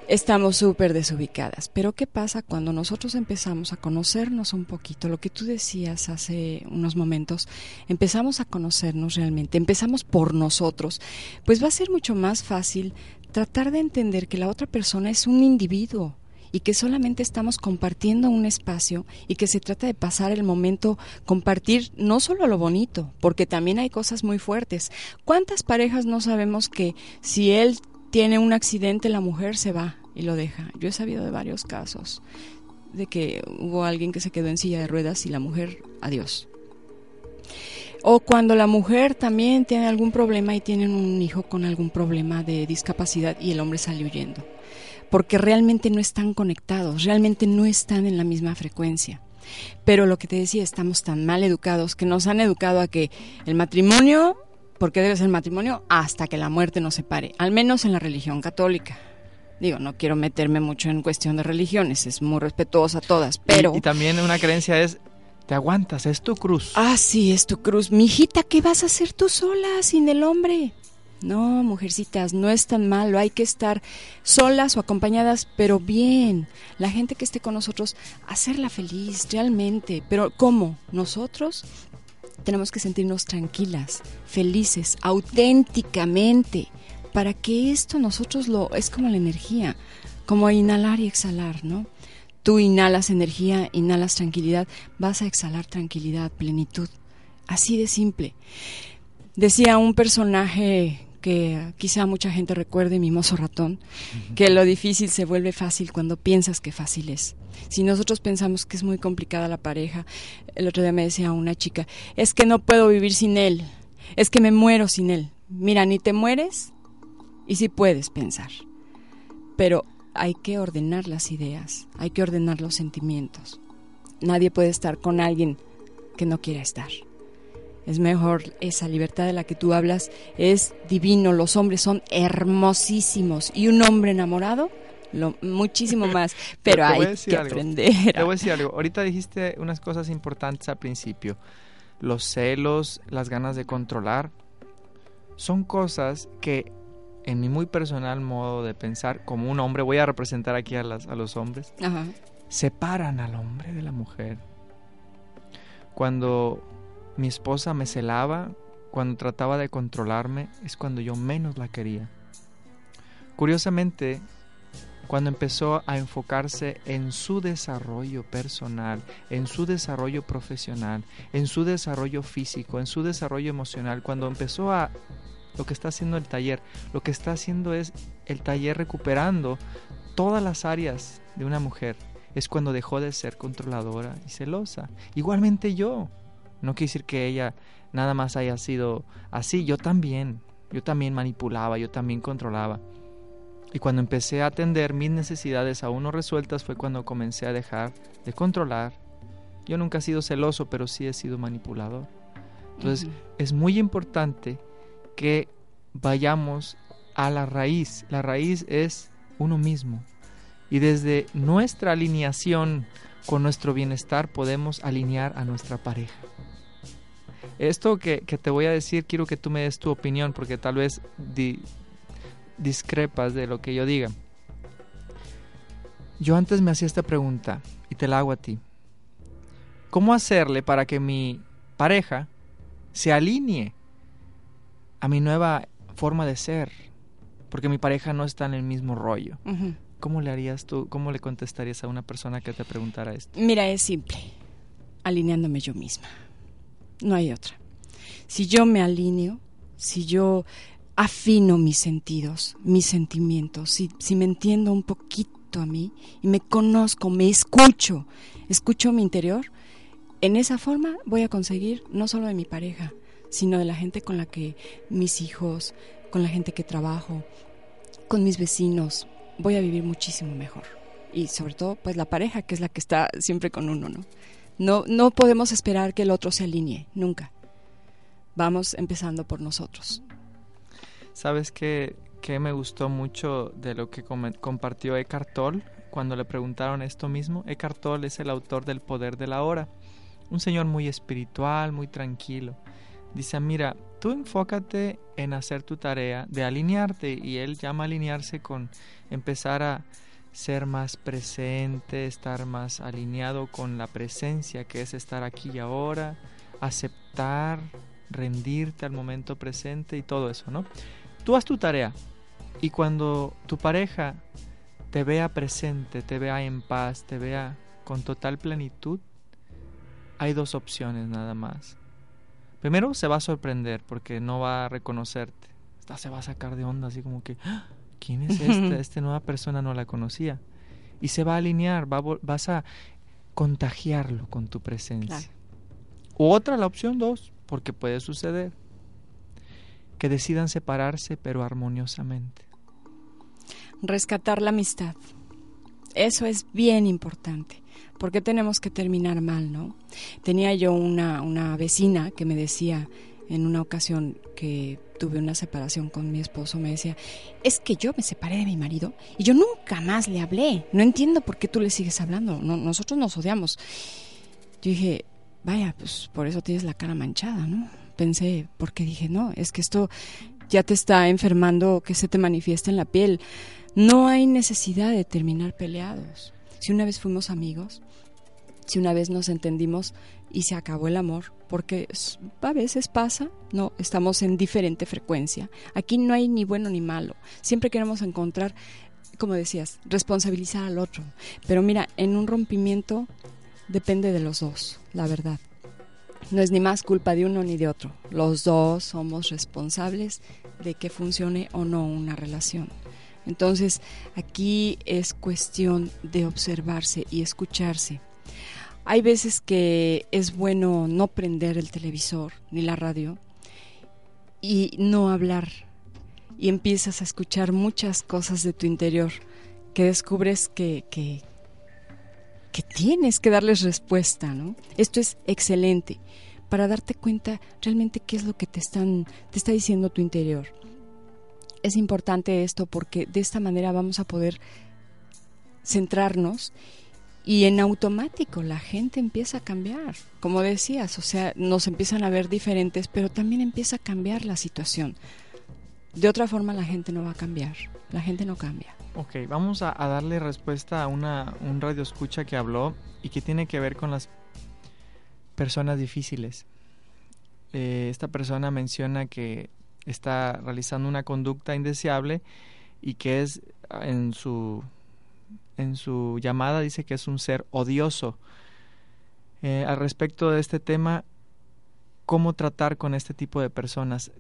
estamos súper desubicadas. Pero ¿qué pasa cuando nosotros empezamos a conocernos un poquito? Lo que tú decías hace unos momentos, empezamos a conocernos realmente, empezamos por nosotros, pues va a ser mucho más fácil tratar de entender que la otra persona es un individuo y que solamente estamos compartiendo un espacio y que se trata de pasar el momento, compartir no solo lo bonito, porque también hay cosas muy fuertes. ¿Cuántas parejas no sabemos que si él tiene un accidente la mujer se va y lo deja. Yo he sabido de varios casos de que hubo alguien que se quedó en silla de ruedas y la mujer, adiós. O cuando la mujer también tiene algún problema y tienen un hijo con algún problema de discapacidad y el hombre sale huyendo. Porque realmente no están conectados, realmente no están en la misma frecuencia. Pero lo que te decía, estamos tan mal educados que nos han educado a que el matrimonio, porque debe ser matrimonio, hasta que la muerte nos separe, al menos en la religión católica digo, no quiero meterme mucho en cuestión de religiones, es muy respetuosa a todas, pero... Y, también una creencia es, te aguantas, es tu cruz. Ah, sí, es tu cruz. Mijita, ¿qué vas a hacer tú sola sin el hombre? No, mujercitas, no es tan malo, hay que estar solas o acompañadas, pero bien. La gente que esté con nosotros, hacerla feliz, realmente. Pero ¿cómo? Nosotros tenemos que sentirnos tranquilas, felices, auténticamente para que esto nosotros lo es como la energía, como inhalar y exhalar, ¿no? Tú inhalas energía, inhalas tranquilidad, vas a exhalar tranquilidad, plenitud. Así de simple. Decía un personaje que quizá mucha gente recuerde, Mimoso Ratón, que lo difícil se vuelve fácil cuando piensas que fácil es. Si nosotros pensamos que es muy complicada la pareja, el otro día me decía una chica, es que no puedo vivir sin él, es que me muero sin él. Mira, ni te mueres, y sí puedes pensar, pero hay que ordenar las ideas, hay que ordenar los sentimientos. Nadie puede estar con alguien que no quiera estar. Es mejor esa libertad de la que tú hablas, es divino, los hombres son hermosísimos. Y un hombre enamorado lo, muchísimo [LAUGHS] más, pero hay que aprender. Te voy a decir algo, ahorita dijiste unas cosas importantes al principio, los celos, las ganas de controlar, son cosas que en mi muy personal modo de pensar, como un hombre, voy a representar aquí a, las, a los hombres, separan al hombre de la mujer. Cuando mi esposa me celaba, cuando trataba de controlarme, es cuando yo menos la quería. Curiosamente, cuando empezó a enfocarse en su desarrollo personal, en su desarrollo profesional, en su desarrollo físico, en su desarrollo emocional, cuando empezó a lo que está haciendo el taller, lo que está haciendo es el taller recuperando todas las áreas de una mujer, es cuando dejó de ser controladora y celosa. Igualmente yo. No quiere decir que ella nada más haya sido así, yo también. Yo también manipulaba, yo también controlaba. Y cuando empecé a atender mis necesidades aún no resueltas fue cuando comencé a dejar de controlar. Yo nunca he sido celoso, pero sí he sido manipulador. Entonces es muy importante que vayamos a la raíz. La raíz es uno mismo. Y desde nuestra alineación con nuestro bienestar podemos alinear a nuestra pareja. Esto que, te voy a decir, quiero que tú me des tu opinión porque tal vez discrepas de lo que yo diga. Yo antes me hacía esta pregunta y te la hago a ti. ¿Cómo hacerle para que mi pareja se alinee a mi nueva forma de ser? Porque mi pareja no está en el mismo rollo. ¿Cómo le harías tú, cómo le contestarías a una persona que te preguntara esto? Mira, es simple. Alineándome yo misma. No hay otra. Si yo me alineo, si yo afino mis sentidos, mis sentimientos, si, si me entiendo un poquito a mí y me conozco, me escucho, escucho mi interior, en esa forma voy a conseguir no solo de mi pareja, sino de la gente con la que mis hijos, con la gente que trabajo, con mis vecinos, voy a vivir muchísimo mejor. Y sobre todo, pues la pareja, que es la que está siempre con uno, ¿no? No, no podemos esperar que el otro se alinee, nunca. Vamos empezando por nosotros. ¿Sabes qué, me gustó mucho de lo que compartió Eckhart Tolle cuando le preguntaron esto mismo? Eckhart Tolle es el autor del Poder de la Hora, un señor muy espiritual, muy tranquilo. Dice, mira, tú enfócate en hacer tu tarea de alinearte y él llama alinearse con empezar a ser más presente, estar más alineado con la presencia que es estar aquí y ahora, aceptar, rendirte al momento presente y todo eso, ¿no? Tú haz tu tarea y cuando tu pareja te vea presente, te vea en paz, te vea con total plenitud, hay dos opciones nada más. Primero se va a sorprender porque no va a reconocerte. Se va a sacar de onda así como que, ¡Ah! ¿Quién es esta? Esta nueva persona no la conocía. Y se va a alinear, va vas a contagiarlo con tu presencia. U otra, la opción dos, porque puede suceder, que decidan separarse pero armoniosamente. Rescatar la amistad. Eso es bien importante. ¿Por qué tenemos que terminar mal, no? Tenía yo una, una vecina que me decía en una ocasión que tuve una separación con mi esposo, me decía, es que yo me separé de mi marido y yo nunca más le hablé. No entiendo por qué tú le sigues hablando. No, nosotros nos odiamos. Yo dije, vaya, pues por eso tienes la cara manchada, ¿no? pensé, porque dije, no, es que esto ya te está enfermando, que se te manifiesta en la piel. No hay necesidad de terminar peleados. Si una vez fuimos amigos, si una vez nos entendimos y se acabó el amor, porque a veces pasa, no, estamos en diferente frecuencia. Aquí no hay ni bueno ni malo. Siempre queremos encontrar, como decías, responsabilizar al otro. Pero mira, en un rompimiento depende de los dos, la verdad. No es ni más culpa de uno ni de otro. Los dos somos responsables de que funcione o no una relación. Entonces, aquí es cuestión de observarse y escucharse. Hay veces que es bueno no prender el televisor ni la radio y no hablar y empiezas a escuchar muchas cosas de tu interior que descubres que, que, tienes que darles respuesta, ¿no? Esto es excelente para darte cuenta realmente qué es lo que te están te está diciendo tu interior. Es importante esto porque de esta manera vamos a poder centrarnos y en automático la gente empieza a cambiar, como decías, o sea, nos empiezan a ver diferentes, pero también empieza a cambiar la situación. De otra forma la gente no va a cambiar, la gente no cambia. Ok, vamos a, darle respuesta a una, un radio escucha que habló y que tiene que ver con las personas difíciles. Eh, esta persona menciona que está realizando una conducta indeseable y que es en su en su llamada dice que es un ser odioso. Eh, al respecto de este tema, ¿cómo tratar con este tipo de personas?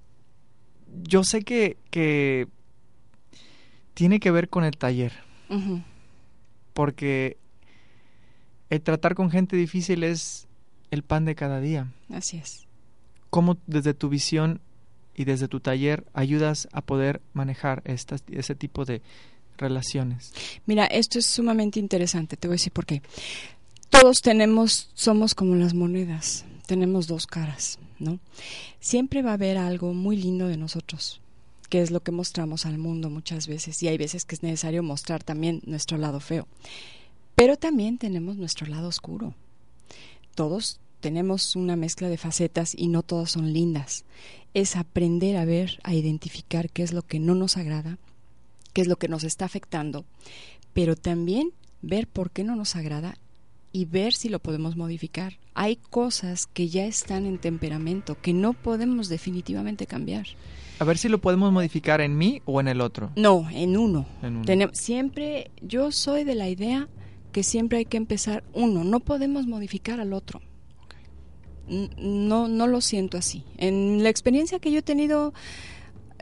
Yo sé que, que tiene que ver con el taller, porque el tratar con gente difícil es el pan de cada día. Así es. ¿Cómo desde tu visión y desde tu taller ayudas a poder manejar estas, ese tipo de relaciones? Mira, esto es sumamente interesante, te voy a decir por qué. Todos tenemos, somos como las monedas, tenemos dos caras, ¿no? Siempre va a haber algo muy lindo de nosotros, que es lo que mostramos al mundo muchas veces, y hay veces que es necesario mostrar también nuestro lado feo. Pero también tenemos nuestro lado oscuro. Todos tenemos una mezcla de facetas y no todas son lindas. Es aprender a ver, a identificar qué es lo que no nos agrada, qué es lo que nos está afectando, pero también ver por qué no nos agrada y ver si lo podemos modificar. Hay cosas que ya están en temperamento que no podemos definitivamente cambiar. A ver si lo podemos modificar en mí o en el otro. No, en uno. siempre, yo soy de la idea que siempre hay que empezar uno, no podemos modificar al otro. No, no lo siento así. En la experiencia que yo he tenido,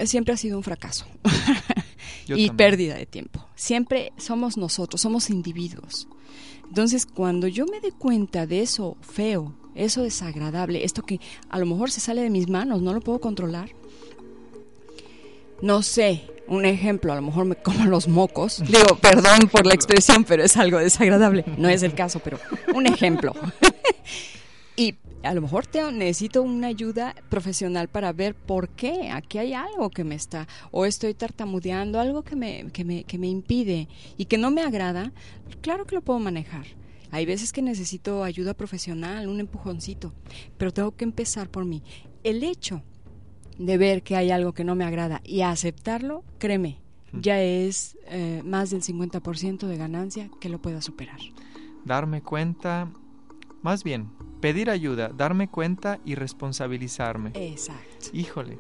siempre ha sido un fracaso [LAUGHS] y pérdida de tiempo. Siempre somos nosotros, somos individuos. Entonces, cuando yo me dé cuenta de eso feo, eso desagradable, esto que a lo mejor se sale de mis manos, no lo puedo controlar, no sé, un ejemplo, a lo mejor me como los mocos. [LAUGHS] Digo, perdón por la expresión, pero es algo desagradable. No es el caso, pero un ejemplo. [LAUGHS] y a lo mejor te, necesito una ayuda profesional para ver por qué. Aquí hay algo que me está, o estoy tartamudeando, algo que me, que me, que me impide y que no me agrada. Claro que lo puedo manejar. Hay veces que necesito ayuda profesional, un empujoncito, pero tengo que empezar por mí. El hecho de ver que hay algo que no me agrada y aceptarlo, créeme, ya es eh, más del 50% de ganancia que lo pueda superar. Darme cuenta, más bien, pedir ayuda, darme cuenta y responsabilizarme. Exacto. Híjole,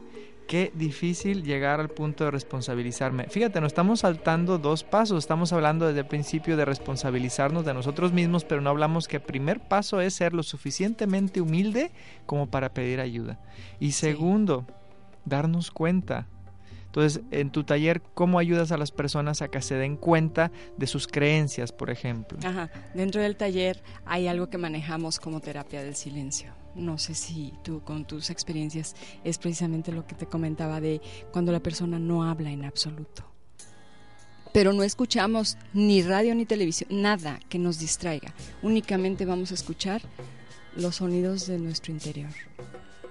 qué difícil llegar al punto de responsabilizarme. Fíjate, nos estamos saltando dos pasos. Estamos hablando desde el principio de responsabilizarnos de nosotros mismos, pero no hablamos que el primer paso es ser lo suficientemente humilde como para pedir ayuda. Y segundo, darnos cuenta. Entonces, en tu taller, ¿cómo ayudas a las personas a que se den cuenta de sus creencias, por ejemplo? Ajá. Dentro del taller hay algo que manejamos como terapia del silencio. No sé si tú con tus experiencias es precisamente lo que te comentaba de cuando la persona no habla en absoluto. Pero no escuchamos ni radio ni televisión, nada que nos distraiga. Únicamente vamos a escuchar los sonidos de nuestro interior.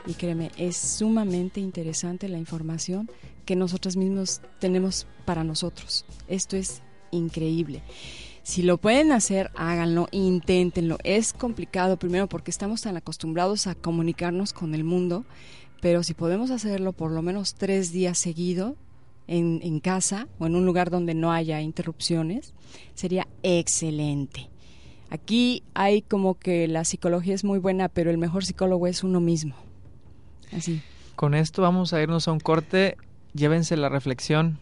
Y créeme, es sumamente interesante la información que nosotros mismos tenemos para nosotros. Esto es increíble. Si lo pueden hacer, háganlo, inténtenlo. Es complicado primero porque estamos tan acostumbrados a comunicarnos con el mundo, pero si podemos hacerlo por lo menos tres días seguidos en, en casa o en un lugar donde no haya interrupciones, sería excelente. Aquí hay como que la psicología es muy buena, pero el mejor psicólogo es uno mismo. Así. Con esto vamos a irnos a un corte. Llévense la reflexión,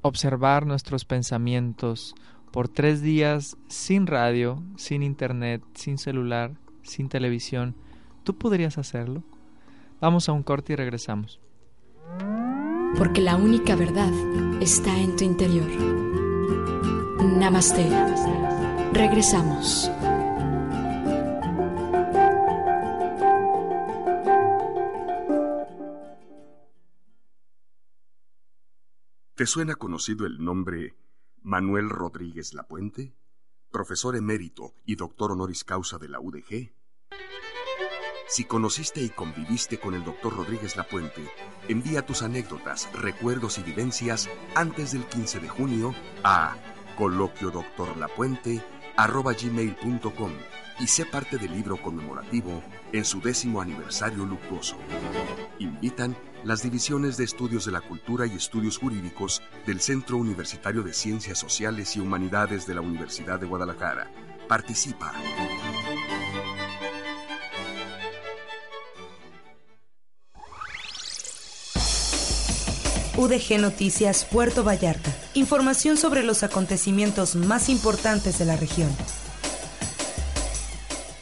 observar nuestros pensamientos por tres días sin radio, sin internet, sin celular, sin televisión. ¿Tú podrías hacerlo? Vamos a un corte y regresamos. Porque la única verdad está en tu interior. Namaste. Regresamos. ¿Te suena conocido el nombre Manuel Rodríguez Lapuente? Profesor emérito y doctor honoris causa de la UDG. Si conociste y conviviste con el doctor Rodríguez Lapuente, envía tus anécdotas, recuerdos y vivencias antes del 15 de junio a coloquiodoctorlapuente.com y sé parte del libro conmemorativo en su décimo aniversario luctuoso. Invitan las divisiones de Estudios de la Cultura y Estudios Jurídicos del Centro Universitario de Ciencias Sociales y Humanidades de la Universidad de Guadalajara. Participa. UDG Noticias Puerto Vallarta. Información sobre los acontecimientos más importantes de la región.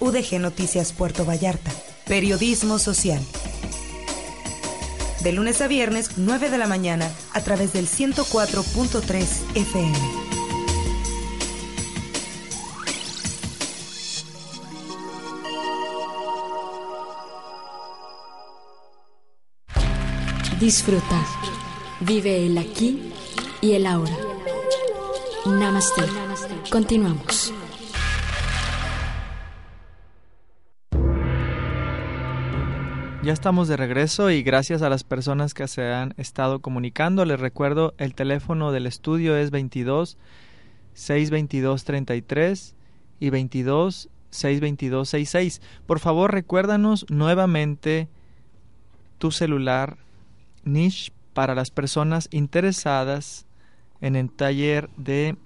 UDG Noticias Puerto Vallarta. Periodismo social. De lunes a viernes, 9 de la mañana, a través del 104.3 FM. Disfruta. Vive el aquí y el ahora. Namaste. Continuamos. Ya estamos de regreso y gracias a las personas que se han estado comunicando. Les recuerdo, el teléfono del estudio es 22 622 33 y 22 622 66. Por favor, recuérdanos nuevamente tu celular niche para las personas interesadas en el taller de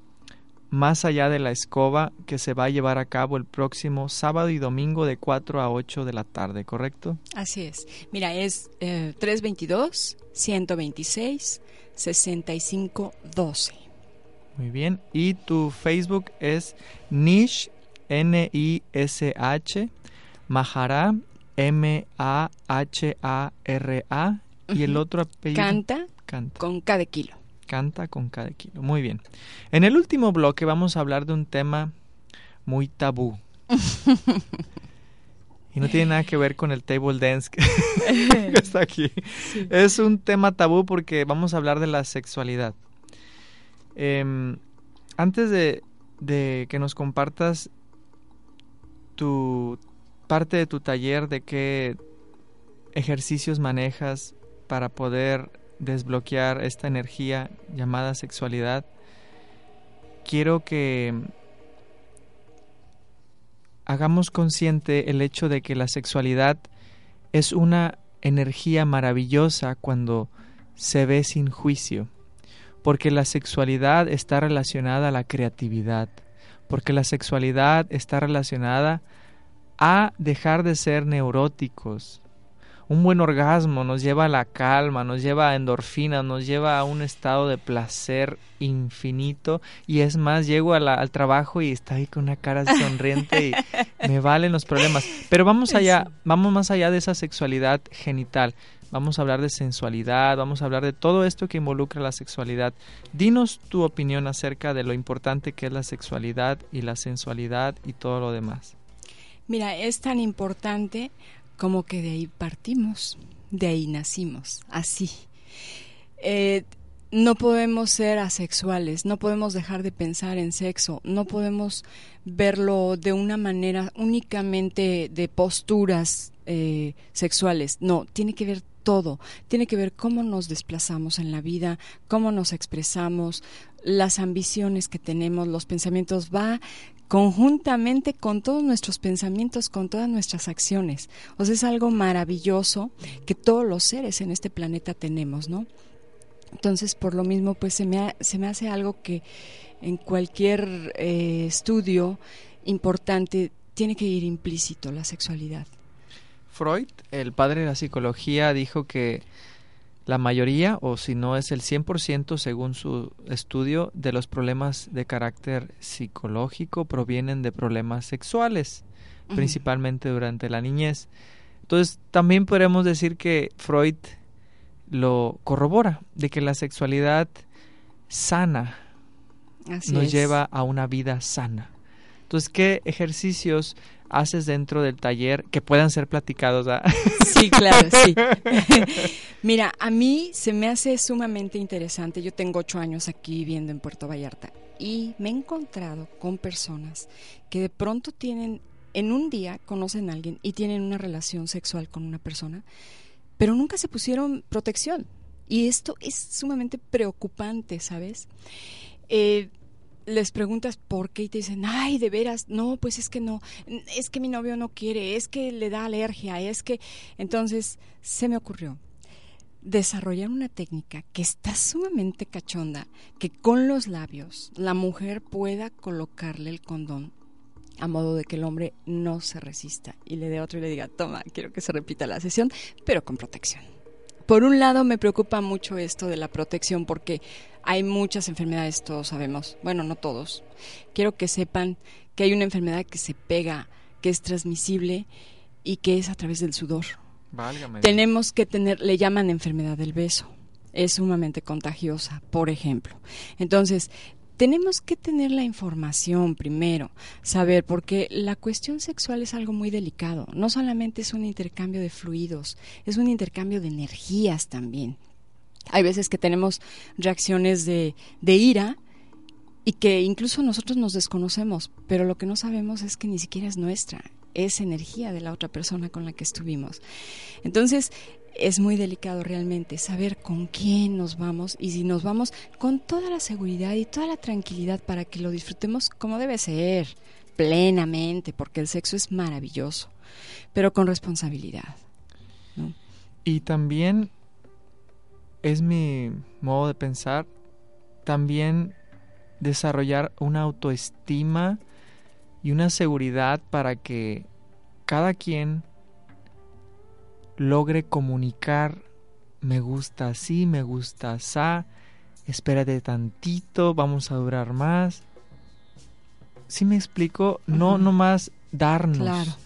más allá de la escoba que se va a llevar a cabo el próximo sábado y domingo de 4 a 8 de la tarde, ¿correcto? Así es. Mira, es eh, 322-126-6512. Muy bien. Y tu Facebook es Nish, N-I-S-H, Mahara, M-A-H-A-R-A. Y el otro apellido. Canta, Canta. con cada kilo. Canta con cada kilo. Muy bien. En el último bloque vamos a hablar de un tema muy tabú. [LAUGHS] y no tiene nada que ver con el table dance que [LAUGHS] está aquí. Es un tema tabú porque vamos a hablar de la sexualidad. Em, antes de, de que nos compartas tu parte de tu taller, de qué ejercicios manejas para poder desbloquear esta energía llamada sexualidad, quiero que hagamos consciente el hecho de que la sexualidad es una energía maravillosa cuando se ve sin juicio, porque la sexualidad está relacionada a la creatividad, porque la sexualidad está relacionada a dejar de ser neuróticos, un buen orgasmo nos lleva a la calma, nos lleva a endorfina, nos lleva a un estado de placer infinito y es más, llego al trabajo y está ahí con una cara [LAUGHS] sonriente y me valen los problemas. Pero vamos allá, vamos más allá de esa sexualidad genital. Vamos a hablar de sensualidad, vamos a hablar de todo esto que involucra la sexualidad. Dinos tu opinión acerca de lo importante que es la sexualidad y la sensualidad y todo lo demás. Mira, es tan importante como que de ahí partimos, de ahí nacimos, así. Eh, no podemos ser asexuales, no podemos dejar de pensar en sexo, no podemos verlo de una manera únicamente de posturas eh, sexuales, no, tiene que ver todo, tiene que ver cómo nos desplazamos en la vida, cómo nos expresamos, las ambiciones que tenemos, los pensamientos, va conjuntamente con todos nuestros pensamientos, con todas nuestras acciones. O sea, es algo maravilloso que todos los seres en este planeta tenemos, ¿no? Entonces, por lo mismo, pues se me, se me hace algo que en cualquier eh, estudio importante tiene que ir implícito la sexualidad. Freud, el padre de la psicología, dijo que la mayoría, o si no es el 100% según su estudio, de los problemas de carácter psicológico provienen de problemas sexuales, principalmente durante la niñez. Entonces, también podemos decir que Freud lo corrobora, de que la sexualidad sana nos lleva a una vida sana. Entonces, ¿qué ejercicios haces dentro del taller que puedan ser platicados? ¿ah? [LAUGHS] Sí, claro, sí. [LAUGHS] Mira, a mí se me hace sumamente interesante. Yo tengo ocho años aquí viviendo en Puerto Vallarta y me he encontrado con personas que de pronto tienen, en un día conocen a alguien y tienen una relación sexual con una persona, pero nunca se pusieron protección. Y esto es sumamente preocupante, ¿sabes? Eh, les preguntas por qué y te dicen, ay, de veras, no, pues es que no, es que mi novio no quiere, es que le da alergia, es que... Entonces se me ocurrió desarrollar una técnica que está sumamente cachonda, que con los labios la mujer pueda colocarle el condón a modo de que el hombre no se resista y le dé otro y le diga, toma, quiero que se repita la sesión, pero con protección. Por un lado me preocupa mucho esto de la protección porque hay muchas enfermedades, todos sabemos, bueno, no todos. Quiero que sepan que hay una enfermedad que se pega, que es transmisible y que es a través del sudor. Tenemos que tener, le llaman enfermedad del beso. Es sumamente contagiosa, por ejemplo. Entonces, tenemos que tener la información primero, saber, porque la cuestión sexual es algo muy delicado. No solamente es un intercambio de fluidos, es un intercambio de energías también. Hay veces que tenemos reacciones de, de ira y que incluso nosotros nos desconocemos, pero lo que no sabemos es que ni siquiera es nuestra, es energía de la otra persona con la que estuvimos. Entonces, es muy delicado realmente saber con quién nos vamos y si nos vamos con toda la seguridad y toda la tranquilidad para que lo disfrutemos como debe ser, plenamente, porque el sexo es maravilloso, pero con responsabilidad. Y también es mi modo de pensar, también desarrollar una autoestima y una seguridad para que cada quien logre comunicar me gusta así, me gusta así, espérate tantito, vamos a durar más. Si me explico, no nomás darnos,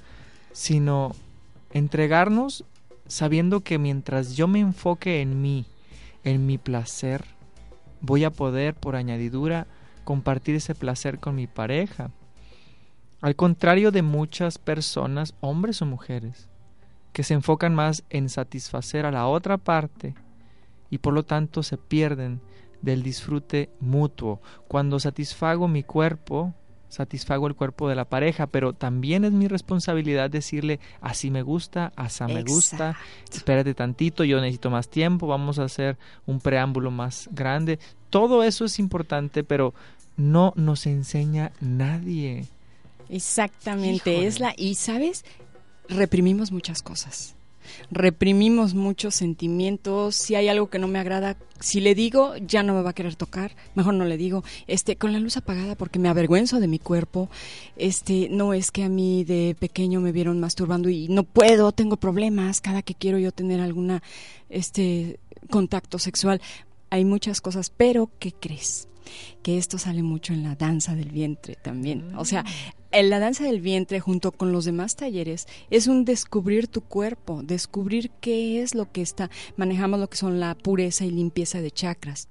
sino entregarnos sabiendo que mientras yo me enfoque en mí, en mi placer, voy a poder, por añadidura, compartir ese placer con mi pareja. Al contrario de muchas personas, hombres o mujeres, que se enfocan más en satisfacer a la otra parte y por lo tanto se pierden del disfrute mutuo. Cuando satisfago mi cuerpo, satisfago el cuerpo de la pareja, pero también es mi responsabilidad decirle, así me gusta, así me gusta, espérate tantito, yo necesito más tiempo, vamos a hacer un preámbulo más grande. Todo eso es importante, pero no nos enseña nadie. Exactamente, es la y sabes, reprimimos muchas cosas. Reprimimos muchos sentimientos, si hay algo que no me agrada, si le digo, ya no me va a querer tocar, mejor no le digo, este, con la luz apagada porque me avergüenzo de mi cuerpo, este, no es que a mí de pequeño me vieron masturbando y no puedo, tengo problemas, cada que quiero yo tener alguna, este, contacto sexual, hay muchas cosas, pero ¿qué crees? que esto sale mucho en la danza del vientre también. O sea, la danza del vientre junto con los demás talleres es un descubrir tu cuerpo, descubrir qué es lo que está, manejamos lo que son la pureza y limpieza de chakras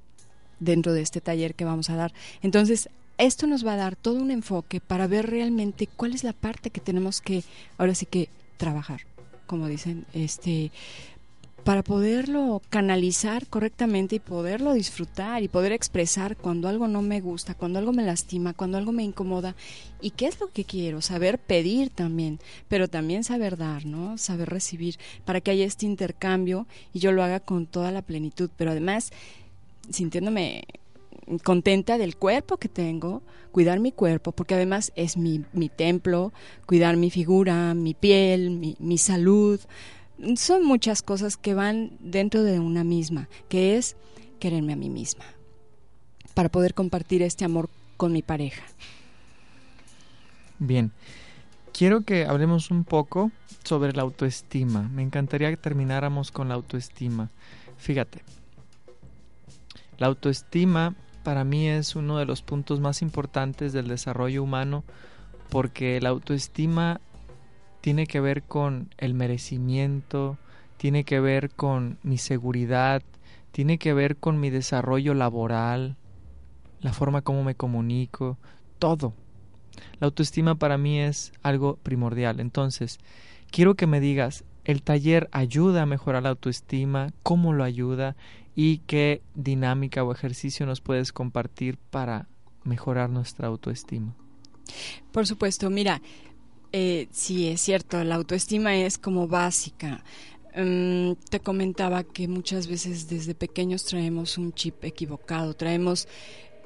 dentro de este taller que vamos a dar. Entonces, esto nos va a dar todo un enfoque para ver realmente cuál es la parte que tenemos que ahora sí que trabajar, como dicen, este para poderlo canalizar correctamente y poderlo disfrutar y poder expresar cuando algo no me gusta, cuando algo me lastima, cuando algo me incomoda y qué es lo que quiero, saber pedir también, pero también saber dar, ¿no? Saber recibir para que haya este intercambio y yo lo haga con toda la plenitud, pero además sintiéndome contenta del cuerpo que tengo, cuidar mi cuerpo, porque además es mi, mi templo, cuidar mi figura, mi piel, mi, mi salud, son muchas cosas que van dentro de una misma, que es quererme a mí misma, para poder compartir este amor con mi pareja. Bien, quiero que hablemos un poco sobre la autoestima. Me encantaría que termináramos con la autoestima. Fíjate, la autoestima para mí es uno de los puntos más importantes del desarrollo humano porque la autoestima tiene que ver con el merecimiento, tiene que ver con mi seguridad, tiene que ver con mi desarrollo laboral, la forma como me comunico, todo. La autoestima para mí es algo primordial. Entonces, quiero que me digas, ¿el taller ayuda a mejorar la autoestima? ¿Cómo lo ayuda? ¿Y qué dinámica o ejercicio nos puedes compartir para mejorar nuestra autoestima? Por supuesto, mira, eh, sí, es cierto, la autoestima es como básica. Mm, te comentaba que muchas veces desde pequeños traemos un chip equivocado, traemos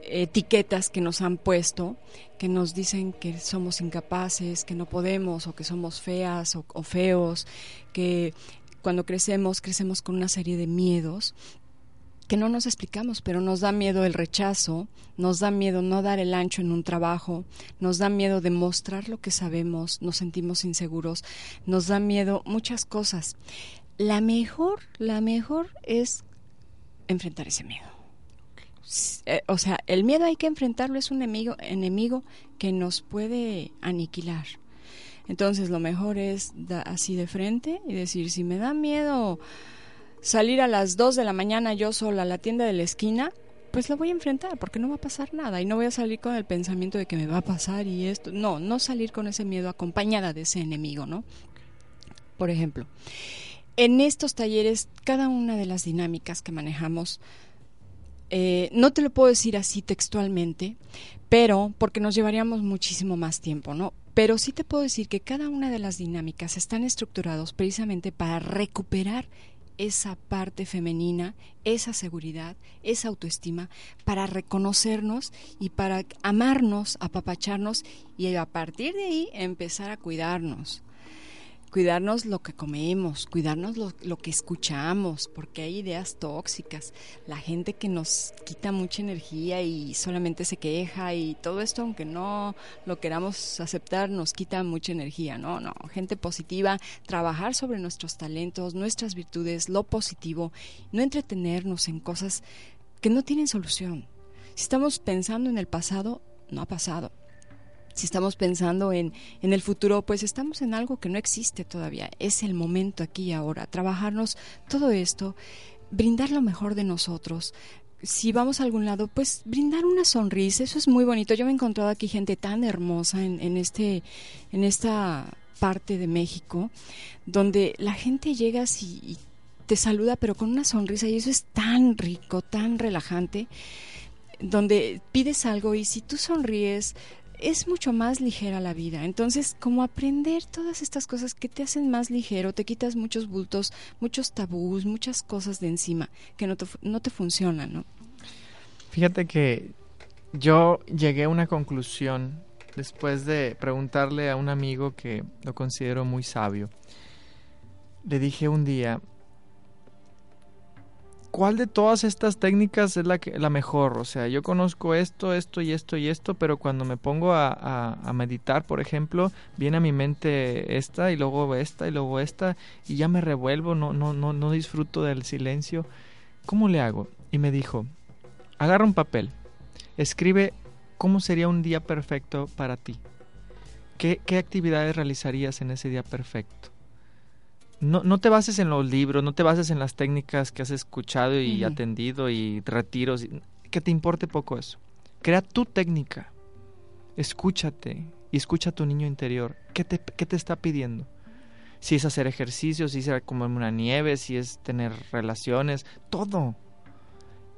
etiquetas que nos han puesto, que nos dicen que somos incapaces, que no podemos o que somos feas o feos, que cuando crecemos crecemos con una serie de miedos que no nos explicamos, pero nos da miedo el rechazo, nos da miedo no dar el ancho en un trabajo, nos da miedo demostrar lo que sabemos, nos sentimos inseguros, nos da miedo muchas cosas. la mejor, la mejor es enfrentar ese miedo. Eh, o sea, el miedo hay que enfrentarlo, es un enemigo, enemigo que nos puede aniquilar. Entonces lo mejor es así de frente y decir, si me da miedo salir a las 2 de la mañana yo sola a la tienda de la esquina, pues lo voy a enfrentar porque no va a pasar nada y no voy a salir con el pensamiento de que me va a pasar y esto. No, no salir con ese miedo acompañada de ese enemigo, ¿no? Por ejemplo, en estos talleres, cada una de las dinámicas que manejamos, eh, no te lo puedo decir así textualmente, pero porque nos llevaríamos muchísimo más tiempo, ¿no? Pero sí te puedo decir que cada una de las dinámicas están estructurados precisamente para recuperar esa parte femenina, esa seguridad, esa autoestima, para reconocernos y para amarnos, apapacharnos y a partir de ahí empezar a cuidarnos cuidarnos lo que comemos, cuidarnos lo, lo, que escuchamos, porque hay ideas tóxicas, la gente que nos quita mucha energía y solamente se queja y todo esto, aunque no lo queramos aceptar, nos quita mucha energía, ¿no? No, gente positiva, trabajar sobre nuestros talentos, nuestras virtudes, lo positivo, no entretenernos en cosas que no tienen solución. Si estamos pensando en el pasado, no ha pasado si estamos pensando en, en el futuro, pues estamos en algo que no existe todavía. Es el momento aquí y ahora. Trabajarnos todo esto, brindar lo mejor de nosotros, si vamos a algún lado, pues brindar una sonrisa, eso es muy bonito. Yo me he encontrado aquí gente tan hermosa en, en, este, en esta parte de México, donde la gente llega y, y te saluda, pero con una sonrisa, y eso es tan rico, tan relajante, donde pides algo y si tú sonríes, es mucho más ligera la vida. Entonces, como aprender todas estas cosas que te hacen más ligero, te quitas muchos bultos, muchos tabús, muchas cosas de encima que no te, no te funcionan, ¿no? Fíjate que yo llegué a una conclusión después de preguntarle a un amigo que lo considero muy sabio. Le dije un día, ¿cuál de todas estas técnicas es la, que, la mejor? O sea, yo conozco esto, esto y esto y esto, pero cuando me pongo a, a, meditar, por ejemplo, viene a mi mente esta y luego esta y luego esta y ya me revuelvo, no, no, no, no disfruto del silencio. ¿Cómo le hago? Y me dijo, agarra un papel, escribe cómo sería un día perfecto para ti. ¿Qué, qué actividades realizarías en ese día perfecto? No, no te bases en los libros, no te bases en las técnicas que has escuchado y atendido y retiros, que te importe poco eso. Crea tu técnica, escúchate y escucha a tu niño interior. ¿Qué te, qué te está pidiendo? Si es hacer ejercicio, si es comer una nieve, si es tener relaciones, todo.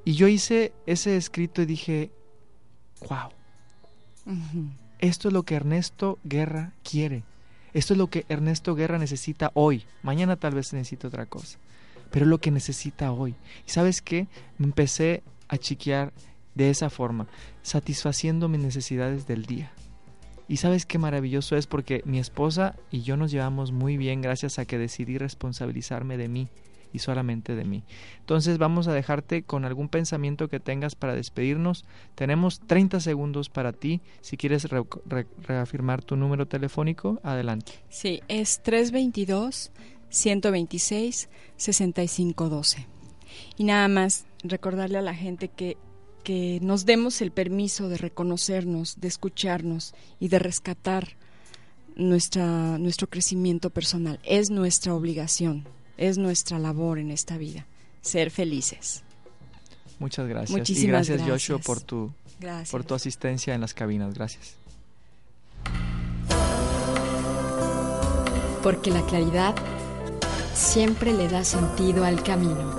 Y yo hice ese escrito y dije, wow, esto es lo que Ernesto Guerra quiere. Esto es lo que Ernesto Guerra necesita hoy. Mañana tal vez necesite otra cosa. Pero es lo que necesita hoy. ¿Y sabes qué? Me empecé a chiquear de esa forma, satisfaciendo mis necesidades del día. Y sabes qué maravilloso es porque mi esposa y yo nos llevamos muy bien gracias a que decidí responsabilizarme de mí y solamente de mí. Entonces vamos a dejarte con algún pensamiento que tengas para despedirnos. Tenemos 30 segundos para ti. Si quieres reafirmar tu número telefónico, adelante. Sí, es 322 126 6512. Y nada más recordarle a la gente que que nos demos el permiso de reconocernos, de escucharnos y de rescatar nuestra, nuestro crecimiento personal. Es nuestra obligación es nuestra labor en esta vida, ser felices. Muchas gracias. Muchísimas y gracias, Joshua por tu por tu asistencia en las cabinas. Gracias. Porque la claridad siempre le da sentido al camino.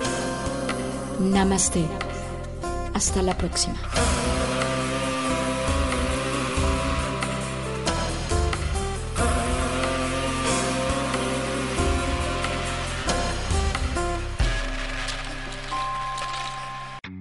Namaste. Hasta la próxima.